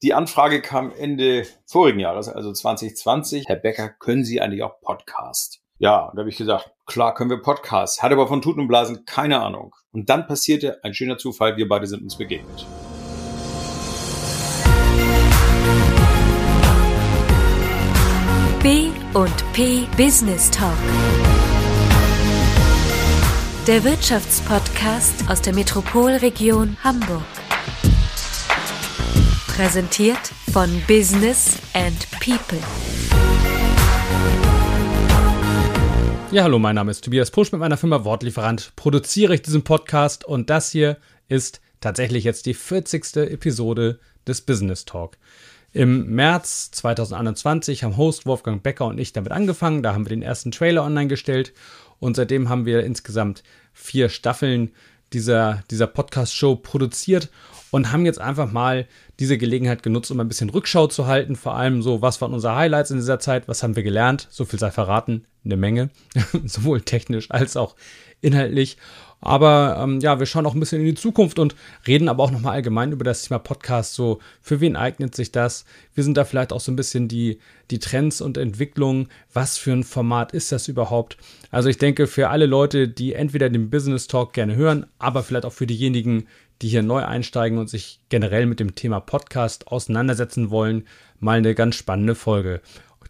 Die Anfrage kam Ende vorigen Jahres, also 2020. Herr Becker, können Sie eigentlich auch Podcast? Ja, und da habe ich gesagt, klar können wir Podcast. Hatte aber von Tuten und Blasen keine Ahnung. Und dann passierte ein schöner Zufall, wir beide sind uns begegnet. B und P Business Talk. Der Wirtschaftspodcast aus der Metropolregion Hamburg. Präsentiert von Business and People. Ja, hallo, mein Name ist Tobias Pusch mit meiner Firma Wortlieferant. Produziere ich diesen Podcast und das hier ist tatsächlich jetzt die 40. Episode des Business Talk. Im März 2021 haben Host Wolfgang Becker und ich damit angefangen. Da haben wir den ersten Trailer online gestellt und seitdem haben wir insgesamt vier Staffeln dieser, dieser Podcast-Show produziert und haben jetzt einfach mal diese Gelegenheit genutzt, um ein bisschen Rückschau zu halten. Vor allem so, was waren unsere Highlights in dieser Zeit, was haben wir gelernt, so viel sei verraten, eine Menge, sowohl technisch als auch inhaltlich. Aber ähm, ja, wir schauen auch ein bisschen in die Zukunft und reden aber auch nochmal allgemein über das Thema Podcast. So, für wen eignet sich das? Wir sind da vielleicht auch so ein bisschen die, die Trends und Entwicklungen. Was für ein Format ist das überhaupt? Also ich denke, für alle Leute, die entweder den Business Talk gerne hören, aber vielleicht auch für diejenigen, die hier neu einsteigen und sich generell mit dem Thema Podcast auseinandersetzen wollen, mal eine ganz spannende Folge.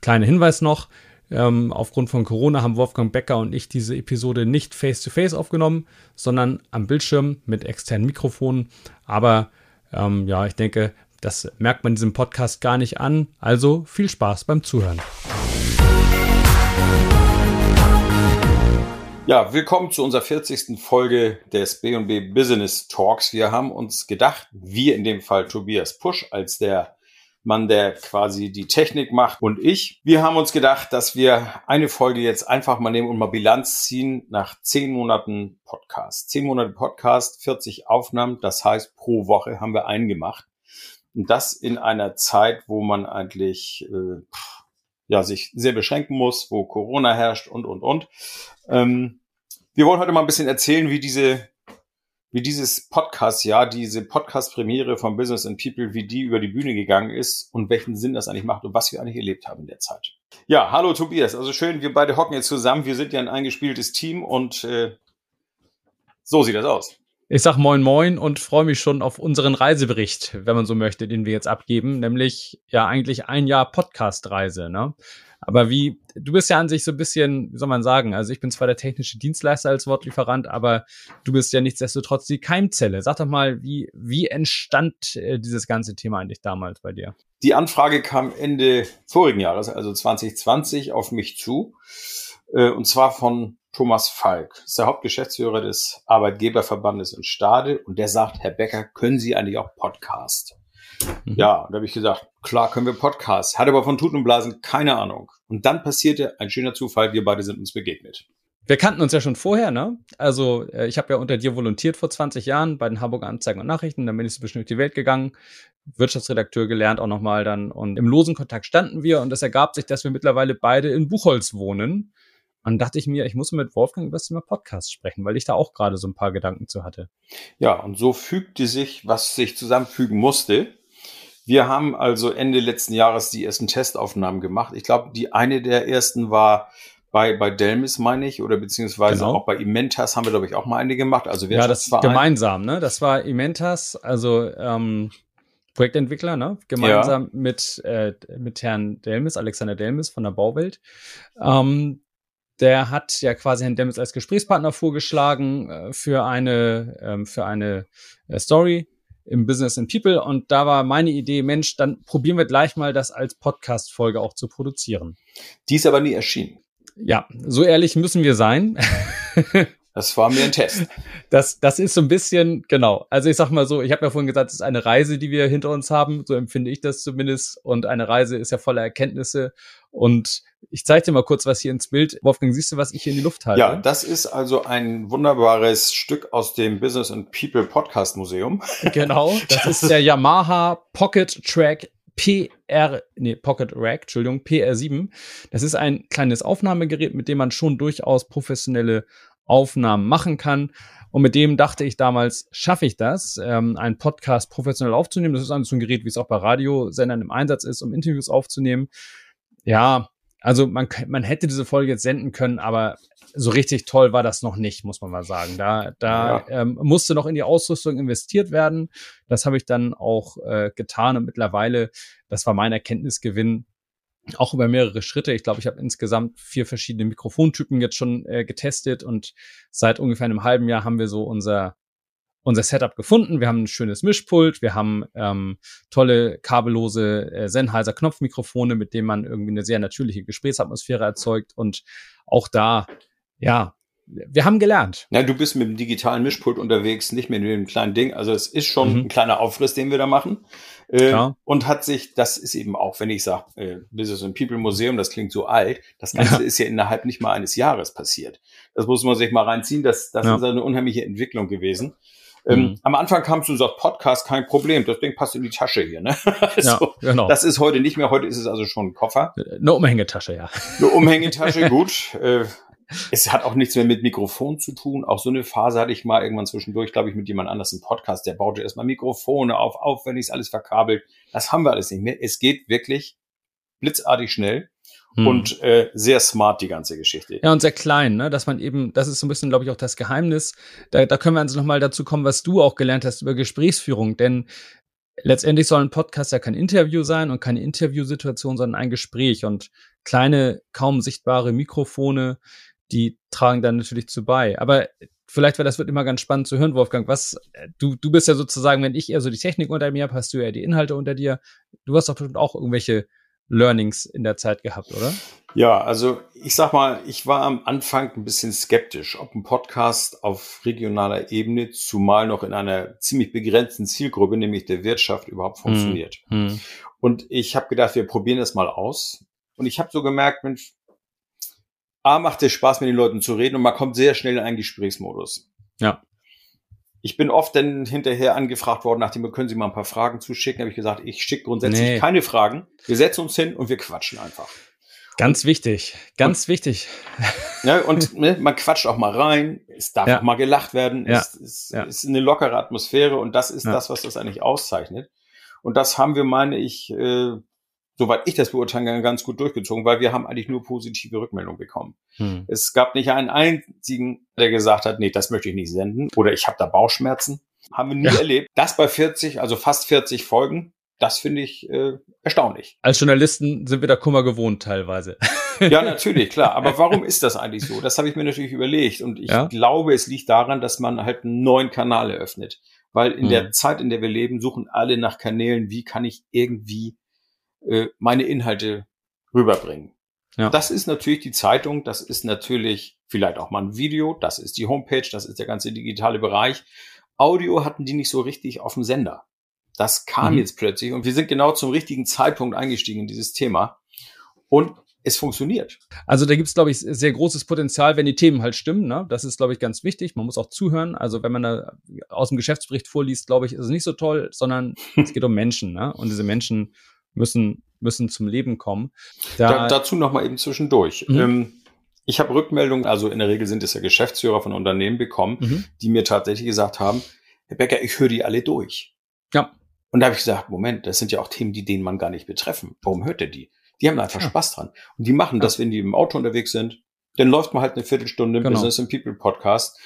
Kleiner Hinweis noch, ähm, aufgrund von Corona haben Wolfgang Becker und ich diese Episode nicht face-to-face -face aufgenommen, sondern am Bildschirm mit externen Mikrofonen. Aber ähm, ja, ich denke, das merkt man diesem Podcast gar nicht an. Also viel Spaß beim Zuhören. Ja, willkommen zu unserer 40. Folge des B&B Business Talks. Wir haben uns gedacht, wir in dem Fall Tobias Pusch als der Mann, der quasi die Technik macht und ich. Wir haben uns gedacht, dass wir eine Folge jetzt einfach mal nehmen und mal Bilanz ziehen nach zehn Monaten Podcast. Zehn Monate Podcast, 40 Aufnahmen, das heißt pro Woche haben wir einen gemacht. Und das in einer Zeit, wo man eigentlich äh, ja, sich sehr beschränken muss, wo Corona herrscht und, und, und. Ähm, wir wollen heute mal ein bisschen erzählen, wie diese, wie dieses Podcast, ja, diese Podcast-Premiere von Business and People, wie die über die Bühne gegangen ist und welchen Sinn das eigentlich macht und was wir eigentlich erlebt haben in der Zeit. Ja, hallo Tobias. Also schön, wir beide hocken jetzt zusammen. Wir sind ja ein eingespieltes Team und äh, so sieht das aus. Ich sag Moin Moin und freue mich schon auf unseren Reisebericht, wenn man so möchte, den wir jetzt abgeben, nämlich ja eigentlich ein Jahr Podcast-Reise. Ne? Aber wie, du bist ja an sich so ein bisschen, wie soll man sagen, also ich bin zwar der technische Dienstleister als Wortlieferant, aber du bist ja nichtsdestotrotz die Keimzelle. Sag doch mal, wie, wie entstand äh, dieses ganze Thema eigentlich damals bei dir? Die Anfrage kam Ende vorigen Jahres, also 2020, auf mich zu. Äh, und zwar von Thomas Falk, ist der Hauptgeschäftsführer des Arbeitgeberverbandes in Stade. Und der sagt, Herr Becker, können Sie eigentlich auch Podcast? Mhm. Ja, und da habe ich gesagt, klar können wir Podcast. Hatte aber von Tuten und Blasen keine Ahnung. Und dann passierte ein schöner Zufall, wir beide sind uns begegnet. Wir kannten uns ja schon vorher, ne? Also äh, ich habe ja unter dir volontiert vor 20 Jahren bei den Hamburger Anzeigen und Nachrichten, dann bin ich so bestimmt durch die Welt gegangen, Wirtschaftsredakteur gelernt auch nochmal dann und im losen Kontakt standen wir und es ergab sich, dass wir mittlerweile beide in Buchholz wohnen. Und dann dachte ich mir, ich muss mit Wolfgang über das Thema Podcast sprechen, weil ich da auch gerade so ein paar Gedanken zu hatte. Ja, und so fügte sich, was sich zusammenfügen musste. Wir haben also Ende letzten Jahres die ersten Testaufnahmen gemacht. Ich glaube, die eine der ersten war bei, bei Delmis, meine ich, oder beziehungsweise genau. auch bei Imentas haben wir, glaube ich, auch mal eine gemacht. Also ja, das gemeinsam, ne? Das war Imentas, also ähm, Projektentwickler, ne? Gemeinsam ja. mit, äh, mit Herrn Delmis, Alexander Delmis von der Bauwelt. Ähm, der hat ja quasi Herrn Delmis als Gesprächspartner vorgeschlagen äh, für eine, ähm, für eine äh, Story im Business and People. Und da war meine Idee, Mensch, dann probieren wir gleich mal das als Podcast-Folge auch zu produzieren. Die ist aber nie erschienen. Ja, so ehrlich müssen wir sein. Das war mir ein Test. Das, das ist so ein bisschen, genau. Also ich sag mal so, ich habe ja vorhin gesagt, es ist eine Reise, die wir hinter uns haben. So empfinde ich das zumindest. Und eine Reise ist ja voller Erkenntnisse. Und ich zeige dir mal kurz was hier ins Bild. Wolfgang, siehst du, was ich hier in die Luft halte? Ja, das ist also ein wunderbares Stück aus dem Business and People Podcast Museum. Genau, das ist der Yamaha Pocket Track PR, nee, Pocket Rack, Entschuldigung, PR7. Das ist ein kleines Aufnahmegerät, mit dem man schon durchaus professionelle Aufnahmen machen kann. Und mit dem dachte ich damals, schaffe ich das, ähm, einen Podcast professionell aufzunehmen. Das ist eigentlich so ein Gerät, wie es auch bei Radiosendern im Einsatz ist, um Interviews aufzunehmen. Ja, also man, man hätte diese Folge jetzt senden können, aber so richtig toll war das noch nicht, muss man mal sagen. Da, da ja. ähm, musste noch in die Ausrüstung investiert werden. Das habe ich dann auch äh, getan und mittlerweile, das war mein Erkenntnisgewinn, auch über mehrere Schritte. Ich glaube, ich habe insgesamt vier verschiedene Mikrofontypen jetzt schon äh, getestet und seit ungefähr einem halben Jahr haben wir so unser unser Setup gefunden. Wir haben ein schönes Mischpult, wir haben ähm, tolle kabellose äh, Sennheiser Knopfmikrofone, mit denen man irgendwie eine sehr natürliche Gesprächsatmosphäre erzeugt und auch da ja, wir haben gelernt. Ja, du bist mit dem digitalen Mischpult unterwegs, nicht mehr mit dem kleinen Ding. Also es ist schon mhm. ein kleiner Aufriss, den wir da machen. Äh. Und hat sich, das ist eben auch, wenn ich sage, äh, Business and People Museum, das klingt so alt, das Ganze ja. ist ja innerhalb nicht mal eines Jahres passiert. Das muss man sich mal reinziehen. Das, das ja. ist eine unheimliche Entwicklung gewesen. Ähm, mhm. Am Anfang kamst du und sagst, Podcast, kein Problem, das Ding passt in die Tasche hier. Ne? also, ja, genau. Das ist heute nicht mehr, heute ist es also schon ein Koffer. Eine Umhängetasche, ja. Eine Umhängetasche, gut. Äh, es hat auch nichts mehr mit Mikrofon zu tun. Auch so eine Phase hatte ich mal irgendwann zwischendurch, glaube ich, mit jemand anders im Podcast. Der baute erstmal Mikrofone auf, aufwendig alles verkabelt. Das haben wir alles nicht mehr. Es geht wirklich blitzartig schnell. Hm. Und äh, sehr smart die ganze Geschichte. Ja, und sehr klein, ne? Dass man eben, das ist so ein bisschen, glaube ich, auch das Geheimnis. Da, da können wir also nochmal dazu kommen, was du auch gelernt hast über Gesprächsführung. Denn letztendlich soll ein Podcast ja kein Interview sein und keine Interviewsituation, sondern ein Gespräch. Und kleine, kaum sichtbare Mikrofone, die tragen dann natürlich zu bei. Aber vielleicht, weil das wird immer ganz spannend zu hören, Wolfgang, was, du, du bist ja sozusagen, wenn ich eher so die Technik unter mir habe, hast du ja die Inhalte unter dir. Du hast doch bestimmt auch irgendwelche Learnings in der Zeit gehabt, oder? Ja, also ich sag mal, ich war am Anfang ein bisschen skeptisch, ob ein Podcast auf regionaler Ebene, zumal noch in einer ziemlich begrenzten Zielgruppe, nämlich der Wirtschaft, überhaupt hm, funktioniert. Hm. Und ich habe gedacht, wir probieren das mal aus. Und ich habe so gemerkt, Mensch, A macht es Spaß, mit den Leuten zu reden und man kommt sehr schnell in einen Gesprächsmodus. Ja. Ich bin oft dann hinterher angefragt worden, nachdem können Sie mal ein paar Fragen zuschicken, habe ich gesagt, ich schicke grundsätzlich nee. keine Fragen. Wir setzen uns hin und wir quatschen einfach. Ganz wichtig, ganz und, wichtig. Ja, und ne, man quatscht auch mal rein, es darf ja. auch mal gelacht werden, ja. es, es ja. ist eine lockere Atmosphäre und das ist das, was das eigentlich auszeichnet. Und das haben wir, meine ich, äh, soweit ich das beurteilen kann, ganz gut durchgezogen, weil wir haben eigentlich nur positive Rückmeldungen bekommen. Hm. Es gab nicht einen einzigen, der gesagt hat, nee, das möchte ich nicht senden oder ich habe da Bauchschmerzen. Haben wir nie ja. erlebt. Das bei 40, also fast 40 Folgen, das finde ich äh, erstaunlich. Als Journalisten sind wir da Kummer gewohnt teilweise. ja, natürlich, klar. Aber warum ist das eigentlich so? Das habe ich mir natürlich überlegt. Und ich ja? glaube, es liegt daran, dass man halt einen neuen Kanal eröffnet. Weil in hm. der Zeit, in der wir leben, suchen alle nach Kanälen, wie kann ich irgendwie äh, meine Inhalte rüberbringen. Ja. Das ist natürlich die Zeitung, das ist natürlich vielleicht auch mal ein Video, das ist die Homepage, das ist der ganze digitale Bereich. Audio hatten die nicht so richtig auf dem Sender. Das kam mhm. jetzt plötzlich und wir sind genau zum richtigen Zeitpunkt eingestiegen in dieses Thema. Und es funktioniert. Also da gibt es, glaube ich, sehr großes Potenzial, wenn die Themen halt stimmen. Ne? Das ist, glaube ich, ganz wichtig. Man muss auch zuhören. Also wenn man da aus dem Geschäftsbericht vorliest, glaube ich, ist es nicht so toll, sondern es geht um Menschen. Ne? Und diese Menschen müssen, müssen zum Leben kommen. Da, da, dazu noch mal eben zwischendurch. Mhm. Ähm, ich habe Rückmeldungen, also in der Regel sind es ja Geschäftsführer von Unternehmen bekommen, mhm. die mir tatsächlich gesagt haben, Herr Becker, ich höre die alle durch. Ja. Und da habe ich gesagt, Moment, das sind ja auch Themen, die denen man gar nicht betreffen. Warum hört er die? Die haben einfach ja. Spaß dran. Und die machen ja. das, wenn die im Auto unterwegs sind. Dann läuft man halt eine Viertelstunde im genau. Business and People Podcast.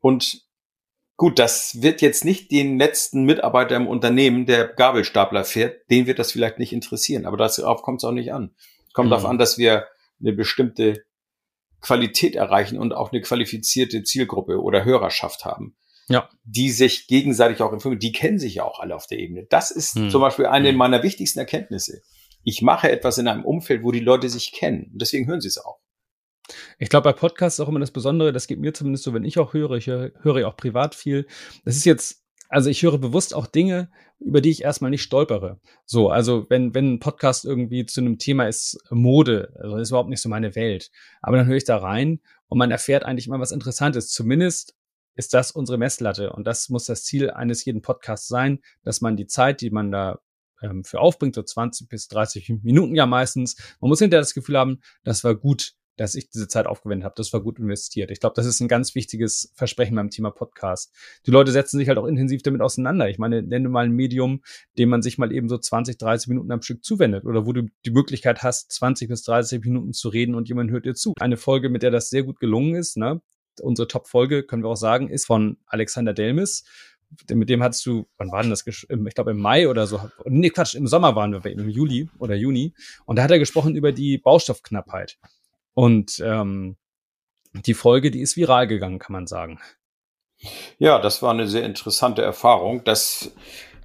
Und Gut, das wird jetzt nicht den letzten Mitarbeiter im Unternehmen, der Gabelstapler fährt, den wird das vielleicht nicht interessieren, aber darauf kommt es auch nicht an. Es kommt mhm. darauf an, dass wir eine bestimmte Qualität erreichen und auch eine qualifizierte Zielgruppe oder Hörerschaft haben. Ja. Die sich gegenseitig auch informieren. Die kennen sich ja auch alle auf der Ebene. Das ist mhm. zum Beispiel eine mhm. meiner wichtigsten Erkenntnisse. Ich mache etwas in einem Umfeld, wo die Leute sich kennen. Und deswegen hören sie es auch. Ich glaube, bei Podcasts ist auch immer das Besondere, das geht mir zumindest so, wenn ich auch höre, ich höre, ja auch privat viel. Das ist jetzt, also ich höre bewusst auch Dinge, über die ich erstmal nicht stolpere. So, also wenn, wenn ein Podcast irgendwie zu einem Thema ist, Mode, also das ist überhaupt nicht so meine Welt. Aber dann höre ich da rein und man erfährt eigentlich immer was Interessantes. Zumindest ist das unsere Messlatte. Und das muss das Ziel eines jeden Podcasts sein, dass man die Zeit, die man da ähm, für aufbringt, so 20 bis 30 Minuten ja meistens, man muss hinterher das Gefühl haben, das war gut dass ich diese Zeit aufgewendet habe. Das war gut investiert. Ich glaube, das ist ein ganz wichtiges Versprechen beim Thema Podcast. Die Leute setzen sich halt auch intensiv damit auseinander. Ich meine, nenne mal ein Medium, dem man sich mal eben so 20, 30 Minuten am Stück zuwendet oder wo du die Möglichkeit hast, 20 bis 30 Minuten zu reden und jemand hört dir zu. Eine Folge, mit der das sehr gut gelungen ist, ne? Unsere Top-Folge, können wir auch sagen, ist von Alexander Delmis mit dem hattest du, wann war denn das? Ich glaube im Mai oder so. Nee, Quatsch, im Sommer waren wir bei ihm, im Juli oder Juni. Und da hat er gesprochen über die Baustoffknappheit. Und ähm, die Folge, die ist viral gegangen, kann man sagen. Ja, das war eine sehr interessante Erfahrung, dass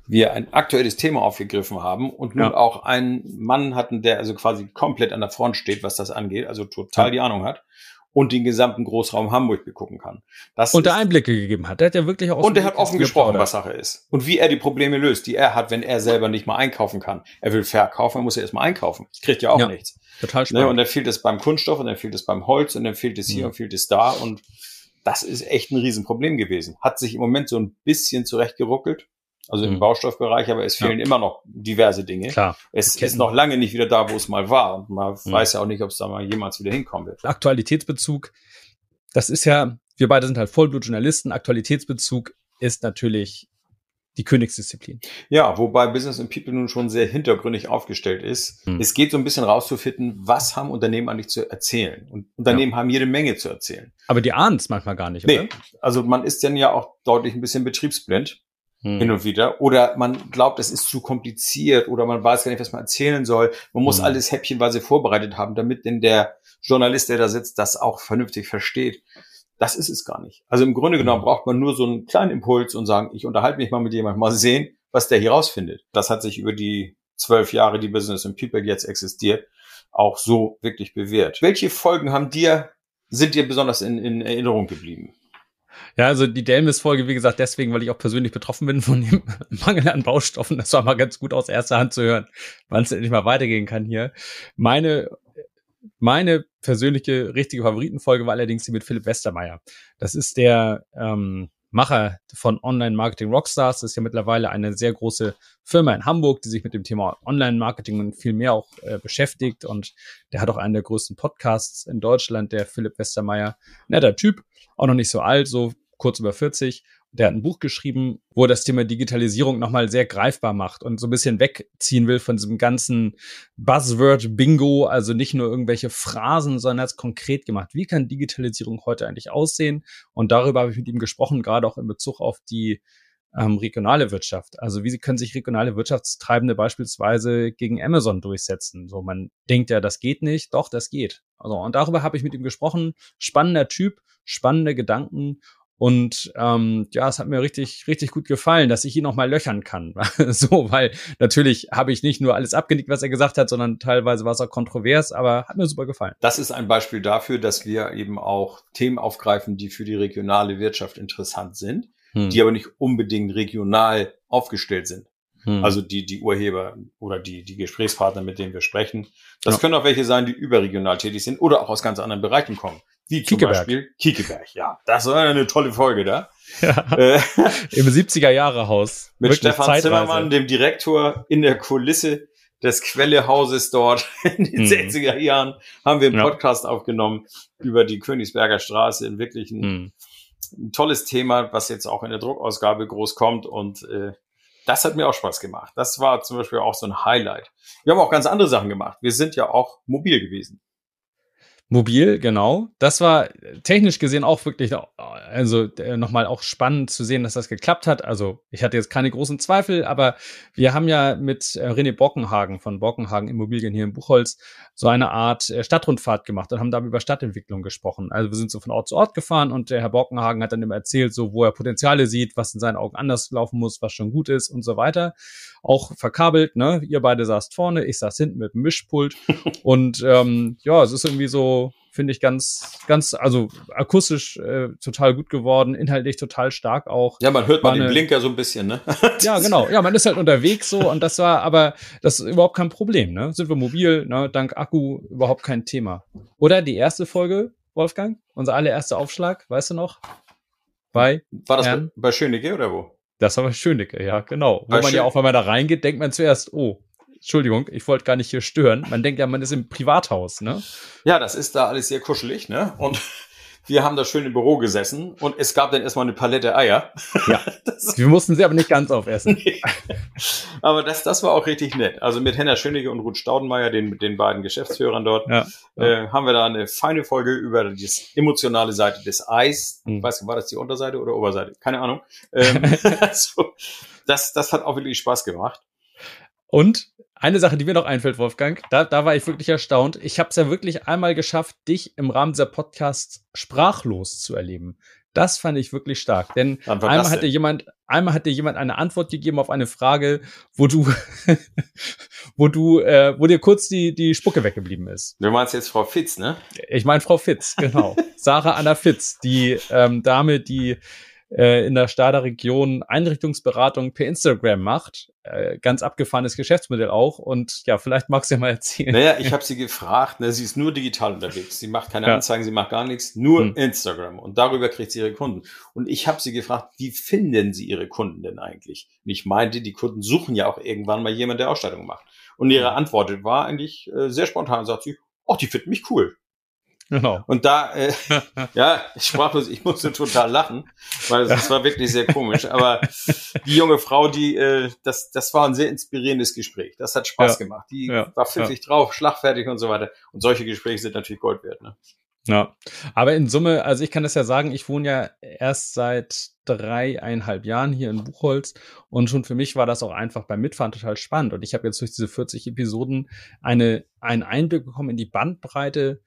wir ein aktuelles Thema aufgegriffen haben und nun ja. auch einen Mann hatten, der also quasi komplett an der Front steht, was das angeht, also total ja. die Ahnung hat und den gesamten Großraum Hamburg begucken kann. Das und der Einblicke gegeben hat. Der hat ja wirklich auch Und er hat offen gesprochen, was Sache ist. Und wie er die Probleme löst, die er hat, wenn er selber nicht mal einkaufen kann. Er will verkaufen, er muss ja erstmal einkaufen. Kriegt ja auch ja, nichts. Total ne, spannend. und dann fehlt es beim Kunststoff und dann fehlt es beim Holz und dann fehlt es hier mhm. und fehlt es da und das ist echt ein Riesenproblem gewesen. Hat sich im Moment so ein bisschen zurechtgeruckelt also im mhm. Baustoffbereich, aber es fehlen ja. immer noch diverse Dinge. Klar. Es ist noch lange nicht wieder da, wo es mal war. Und man mhm. weiß ja auch nicht, ob es da mal jemals wieder hinkommen wird. Aktualitätsbezug, das ist ja, wir beide sind halt Vollblutjournalisten. Aktualitätsbezug ist natürlich die Königsdisziplin. Ja, wobei Business and People nun schon sehr hintergründig aufgestellt ist. Mhm. Es geht so ein bisschen rauszufinden, was haben Unternehmen eigentlich zu erzählen. Und Unternehmen ja. haben jede Menge zu erzählen. Aber die ahnen es manchmal gar nicht, nee. oder? Also man ist dann ja auch deutlich ein bisschen betriebsblind hm. hin und wieder. Oder man glaubt, es ist zu kompliziert oder man weiß gar nicht, was man erzählen soll. Man muss hm. alles häppchenweise vorbereitet haben, damit denn der Journalist, der da sitzt, das auch vernünftig versteht. Das ist es gar nicht. Also im Grunde genommen hm. braucht man nur so einen kleinen Impuls und sagen, ich unterhalte mich mal mit jemandem, mal sehen, was der hier rausfindet. Das hat sich über die zwölf Jahre, die Business and People jetzt existiert, auch so wirklich bewährt. Welche Folgen haben dir, sind dir besonders in, in Erinnerung geblieben? Ja, also die Delmis-Folge, wie gesagt, deswegen, weil ich auch persönlich betroffen bin von dem Mangel an Baustoffen. Das war mal ganz gut aus erster Hand zu hören, wann es endlich mal weitergehen kann hier. Meine, meine persönliche richtige Favoritenfolge war allerdings die mit Philipp Westermeier. Das ist der ähm, Macher von Online Marketing Rockstars. Das ist ja mittlerweile eine sehr große Firma in Hamburg, die sich mit dem Thema Online Marketing und viel mehr auch äh, beschäftigt. Und der hat auch einen der größten Podcasts in Deutschland, der Philipp Westermeier. Netter Typ, auch noch nicht so alt, so kurz über 40. Der hat ein Buch geschrieben, wo er das Thema Digitalisierung nochmal sehr greifbar macht und so ein bisschen wegziehen will von diesem ganzen Buzzword-Bingo, also nicht nur irgendwelche Phrasen, sondern er hat es konkret gemacht. Wie kann Digitalisierung heute eigentlich aussehen? Und darüber habe ich mit ihm gesprochen, gerade auch in Bezug auf die ähm, regionale Wirtschaft. Also wie können sich regionale Wirtschaftstreibende beispielsweise gegen Amazon durchsetzen? So, man denkt ja, das geht nicht, doch, das geht. Also, und darüber habe ich mit ihm gesprochen. Spannender Typ, spannende Gedanken und ähm, ja, es hat mir richtig, richtig gut gefallen, dass ich ihn noch mal löchern kann. so, weil natürlich habe ich nicht nur alles abgenickt, was er gesagt hat, sondern teilweise war es auch kontrovers, aber hat mir super gefallen. Das ist ein Beispiel dafür, dass wir eben auch Themen aufgreifen, die für die regionale Wirtschaft interessant sind, hm. die aber nicht unbedingt regional aufgestellt sind. Hm. Also die, die Urheber oder die, die Gesprächspartner, mit denen wir sprechen. Das ja. können auch welche sein, die überregional tätig sind oder auch aus ganz anderen Bereichen kommen. Wie zum Kiekeberg. Beispiel Kiekeberg. Ja, das war eine tolle Folge da. Ja. Äh, Im 70er Jahre Haus. Mit Wirklich Stefan Zeitreise. Zimmermann, dem Direktor in der Kulisse des Quellehauses dort in den mhm. 60er Jahren haben wir einen Podcast ja. aufgenommen über die Königsberger Straße in wirklich ein, mhm. ein, tolles Thema, was jetzt auch in der Druckausgabe groß kommt und äh, das hat mir auch Spaß gemacht. Das war zum Beispiel auch so ein Highlight. Wir haben auch ganz andere Sachen gemacht. Wir sind ja auch mobil gewesen. Mobil, genau. Das war technisch gesehen auch wirklich, also äh, nochmal auch spannend zu sehen, dass das geklappt hat. Also ich hatte jetzt keine großen Zweifel, aber wir haben ja mit äh, René Bockenhagen von Bockenhagen Immobilien hier in Buchholz so eine Art äh, Stadtrundfahrt gemacht und haben da über Stadtentwicklung gesprochen. Also wir sind so von Ort zu Ort gefahren und der Herr Bockenhagen hat dann immer erzählt, so wo er Potenziale sieht, was in seinen Augen anders laufen muss, was schon gut ist und so weiter. Auch verkabelt, ne? Ihr beide saßt vorne, ich saß hinten mit dem Mischpult und ähm, ja, es ist irgendwie so finde ich ganz, ganz, also akustisch äh, total gut geworden, inhaltlich total stark auch. Ja, man hört mal den Blinker so ein bisschen, ne? ja, genau. Ja, man ist halt unterwegs so und das war, aber das ist überhaupt kein Problem, ne? Sind wir mobil, ne? Dank Akku überhaupt kein Thema. Oder die erste Folge, Wolfgang? Unser allererster Aufschlag, weißt du noch? Bei War das Herrn? bei Schönecke oder wo? Das war bei Schönecke, ja, genau. Bei Wo man Schön ja auch, wenn man da reingeht, denkt man zuerst, oh, Entschuldigung, ich wollte gar nicht hier stören. Man denkt ja, man ist im Privathaus, ne? Ja, das ist da alles sehr kuschelig, ne? Und wir haben da schön im Büro gesessen und es gab dann erstmal eine Palette Eier. Ja. Das, wir mussten sie aber nicht ganz aufessen. Nee. Aber das, das war auch richtig nett. Also mit Henna Schönige und Ruth Staudenmeier, den, den beiden Geschäftsführern dort, ja. Äh, haben wir da eine feine Folge über die emotionale Seite des Eis. Mhm. Ich weiß nicht, war das die Unterseite oder Oberseite? Keine Ahnung. Ähm, also, das, das hat auch wirklich Spaß gemacht. Und eine Sache, die mir noch einfällt, Wolfgang, da, da war ich wirklich erstaunt. Ich habe es ja wirklich einmal geschafft, dich im Rahmen dieser Podcasts sprachlos zu erleben. Das fand ich wirklich stark, denn einmal hat dir jemand, einmal hat dir jemand eine Antwort gegeben auf eine Frage, wo du, wo du, äh, wo dir kurz die die Spucke weggeblieben ist. Du meinst jetzt Frau Fitz, ne? Ich meine Frau Fitz, genau. Sarah Anna Fitz, die ähm, Dame, die äh, in der Stader Region Einrichtungsberatung per Instagram macht. Äh, ganz abgefahrenes Geschäftsmodell auch. Und ja, vielleicht magst du ja mal erzählen. Naja, ich habe sie gefragt, ne, sie ist nur digital unterwegs. Sie macht keine ja. Anzeigen, sie macht gar nichts, nur hm. Instagram. Und darüber kriegt sie ihre Kunden. Und ich habe sie gefragt, wie finden sie ihre Kunden denn eigentlich? Und ich meinte, die Kunden suchen ja auch irgendwann mal jemand, der Ausstellungen macht. Und ihre hm. Antwort war eigentlich äh, sehr spontan, sagt sie, oh, die finden mich cool. Genau. Und da, äh, ja, ich sprachlos, ich musste total lachen, weil es war wirklich sehr komisch. Aber die junge Frau, die, äh, das, das war ein sehr inspirierendes Gespräch. Das hat Spaß ja. gemacht. Die ja. war pfiffig ja. drauf, schlagfertig und so weiter. Und solche Gespräche sind natürlich Gold wert. Ne? Ja, aber in Summe, also ich kann das ja sagen, ich wohne ja erst seit dreieinhalb Jahren hier in Buchholz und schon für mich war das auch einfach beim Mitfahren total spannend und ich habe jetzt durch diese 40 Episoden eine, einen Einblick bekommen in die Bandbreite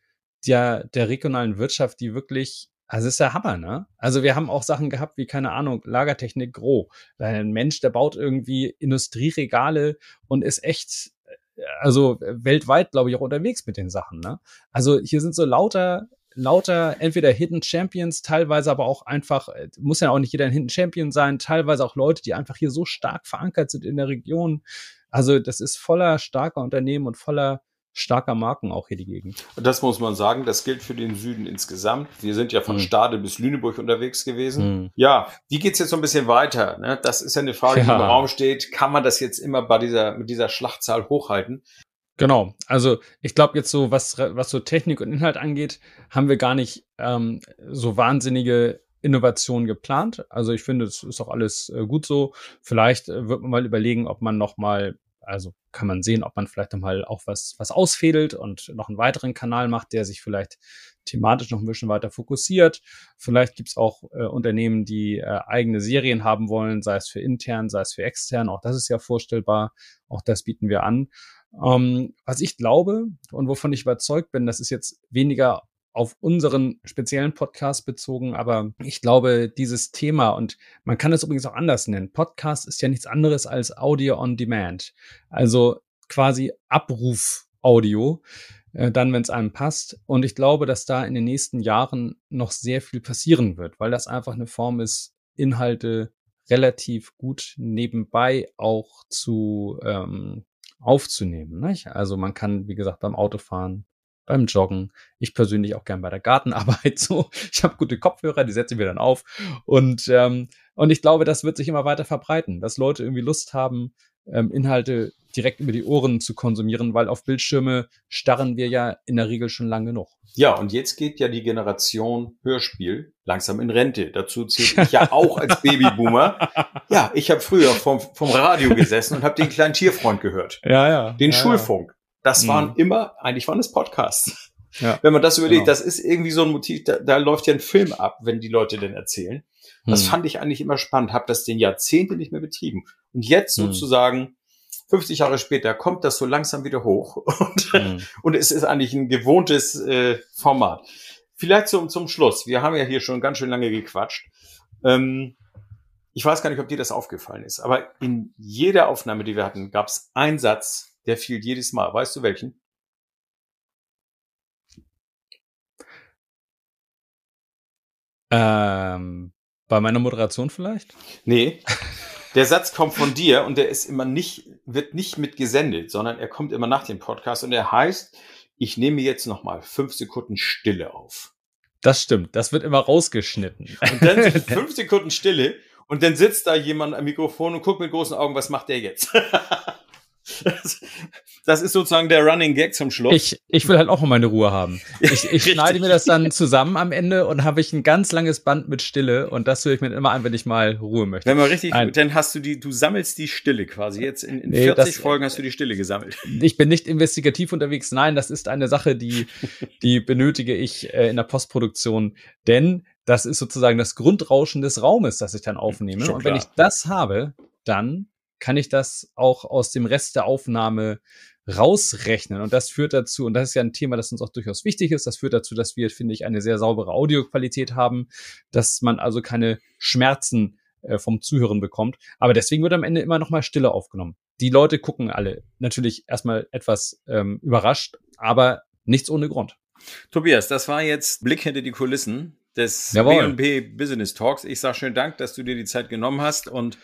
der, der regionalen Wirtschaft, die wirklich also ist der Hammer, ne? Also wir haben auch Sachen gehabt wie, keine Ahnung, Lagertechnik Gro. Ein Mensch, der baut irgendwie Industrieregale und ist echt, äh, also weltweit, glaube ich, auch unterwegs mit den Sachen, ne? Also hier sind so lauter, lauter entweder Hidden Champions, teilweise aber auch einfach, äh, muss ja auch nicht jeder ein Hidden Champion sein, teilweise auch Leute, die einfach hier so stark verankert sind in der Region. Also das ist voller starker Unternehmen und voller starker Marken auch hier die Gegend. Das muss man sagen, das gilt für den Süden insgesamt. Wir sind ja von mhm. Stade bis Lüneburg unterwegs gewesen. Mhm. Ja, wie geht's jetzt so ein bisschen weiter? Ne? Das ist ja eine Frage, die ja. im Raum steht. Kann man das jetzt immer bei dieser, mit dieser Schlachtzahl hochhalten? Genau, also ich glaube jetzt so, was, was so Technik und Inhalt angeht, haben wir gar nicht ähm, so wahnsinnige Innovationen geplant. Also ich finde, es ist auch alles äh, gut so. Vielleicht äh, wird man mal überlegen, ob man noch mal also kann man sehen, ob man vielleicht mal auch was, was ausfädelt und noch einen weiteren Kanal macht, der sich vielleicht thematisch noch ein bisschen weiter fokussiert. Vielleicht gibt's auch äh, Unternehmen, die äh, eigene Serien haben wollen, sei es für intern, sei es für extern. Auch das ist ja vorstellbar. Auch das bieten wir an. Ähm, was ich glaube und wovon ich überzeugt bin, das ist jetzt weniger auf unseren speziellen Podcast bezogen, aber ich glaube, dieses Thema, und man kann es übrigens auch anders nennen, Podcast ist ja nichts anderes als Audio on Demand. Also quasi Abruf-Audio, äh, dann, wenn es einem passt. Und ich glaube, dass da in den nächsten Jahren noch sehr viel passieren wird, weil das einfach eine Form ist, Inhalte relativ gut nebenbei auch zu ähm, aufzunehmen. Nicht? Also man kann, wie gesagt, beim Autofahren beim Joggen. Ich persönlich auch gern bei der Gartenarbeit so. Ich habe gute Kopfhörer, die setze ich mir dann auf. Und, ähm, und ich glaube, das wird sich immer weiter verbreiten, dass Leute irgendwie Lust haben, ähm, Inhalte direkt über die Ohren zu konsumieren, weil auf Bildschirme starren wir ja in der Regel schon lange genug. Ja, und jetzt geht ja die Generation Hörspiel langsam in Rente. Dazu zähle ich ja auch als Babyboomer. Ja, ich habe früher vom, vom Radio gesessen und habe den kleinen Tierfreund gehört. Ja, ja. Den ja, Schulfunk. Das mhm. waren immer, eigentlich waren es Podcasts. Ja, wenn man das überlegt, genau. das ist irgendwie so ein Motiv, da, da läuft ja ein Film ab, wenn die Leute denn erzählen. Das mhm. fand ich eigentlich immer spannend, habe das den Jahrzehnte nicht mehr betrieben. Und jetzt mhm. sozusagen, 50 Jahre später, kommt das so langsam wieder hoch. Und, mhm. und es ist eigentlich ein gewohntes äh, Format. Vielleicht zum, zum Schluss. Wir haben ja hier schon ganz schön lange gequatscht. Ähm, ich weiß gar nicht, ob dir das aufgefallen ist, aber in jeder Aufnahme, die wir hatten, gab es einen Satz, der fiel jedes Mal. Weißt du welchen? Ähm, bei meiner Moderation vielleicht? Nee. Der Satz kommt von dir und der ist immer nicht, wird nicht mitgesendet, sondern er kommt immer nach dem Podcast und er heißt, ich nehme jetzt nochmal fünf Sekunden Stille auf. Das stimmt, das wird immer rausgeschnitten. Und dann sind fünf Sekunden Stille und dann sitzt da jemand am Mikrofon und guckt mit großen Augen, was macht der jetzt? Das ist sozusagen der Running Gag zum Schluss. Ich, ich will halt auch mal meine Ruhe haben. Ich, ich schneide mir das dann zusammen am Ende und habe ich ein ganz langes Band mit Stille und das höre ich mir immer an, wenn ich mal Ruhe möchte. Wenn man richtig, Nein. dann hast du die, du sammelst die Stille quasi. Jetzt in, in Nee, 40 das- Folgen hast du die Stille gesammelt. Ich bin nicht investigativ unterwegs. Nein, das ist eine Sache, die, die benötige ich äh, in der Postproduktion, denn das ist sozusagen das Grundrauschen des Raumes, das ich dann aufnehme. Schon und wenn ich das habe, dann kann ich das auch aus dem Rest der Aufnahme rausrechnen. Und das führt dazu, und das ist ja ein Thema, das uns auch durchaus wichtig ist, das führt dazu, dass wir, finde ich, eine sehr saubere Audioqualität haben, dass man also keine Schmerzen äh, vom Zuhören bekommt. Aber deswegen wird am Ende immer noch mal Stille aufgenommen. Die Leute gucken alle natürlich erstmal etwas ähm, überrascht, aber nichts ohne Grund. Tobias, das war jetzt Blick hinter die Kulissen des. B&B Business Talks. Ich sage schönen Dank, dass du dir die Zeit genommen hast und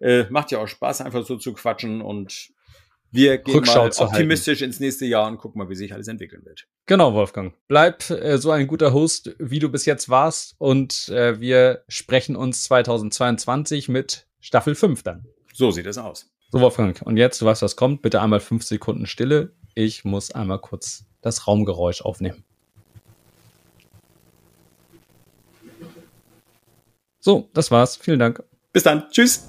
äh, macht ja auch Spaß, einfach so zu quatschen und wir gehen Rückschau mal zu halten. optimistisch ins nächste Jahr und gucken mal, wie sich alles entwickeln wird. Genau, Wolfgang. Bleib äh, so ein guter Host, wie du bis jetzt warst. Und äh, wir sprechen uns 2022 mit Staffel 5 dann. So sieht es aus. So, Wolfgang. Und jetzt, du weißt, was kommt. Bitte einmal fünf Sekunden Stille. Ich muss einmal kurz das Raumgeräusch aufnehmen. So, das war's. Vielen Dank. Bis dann. Tschüss.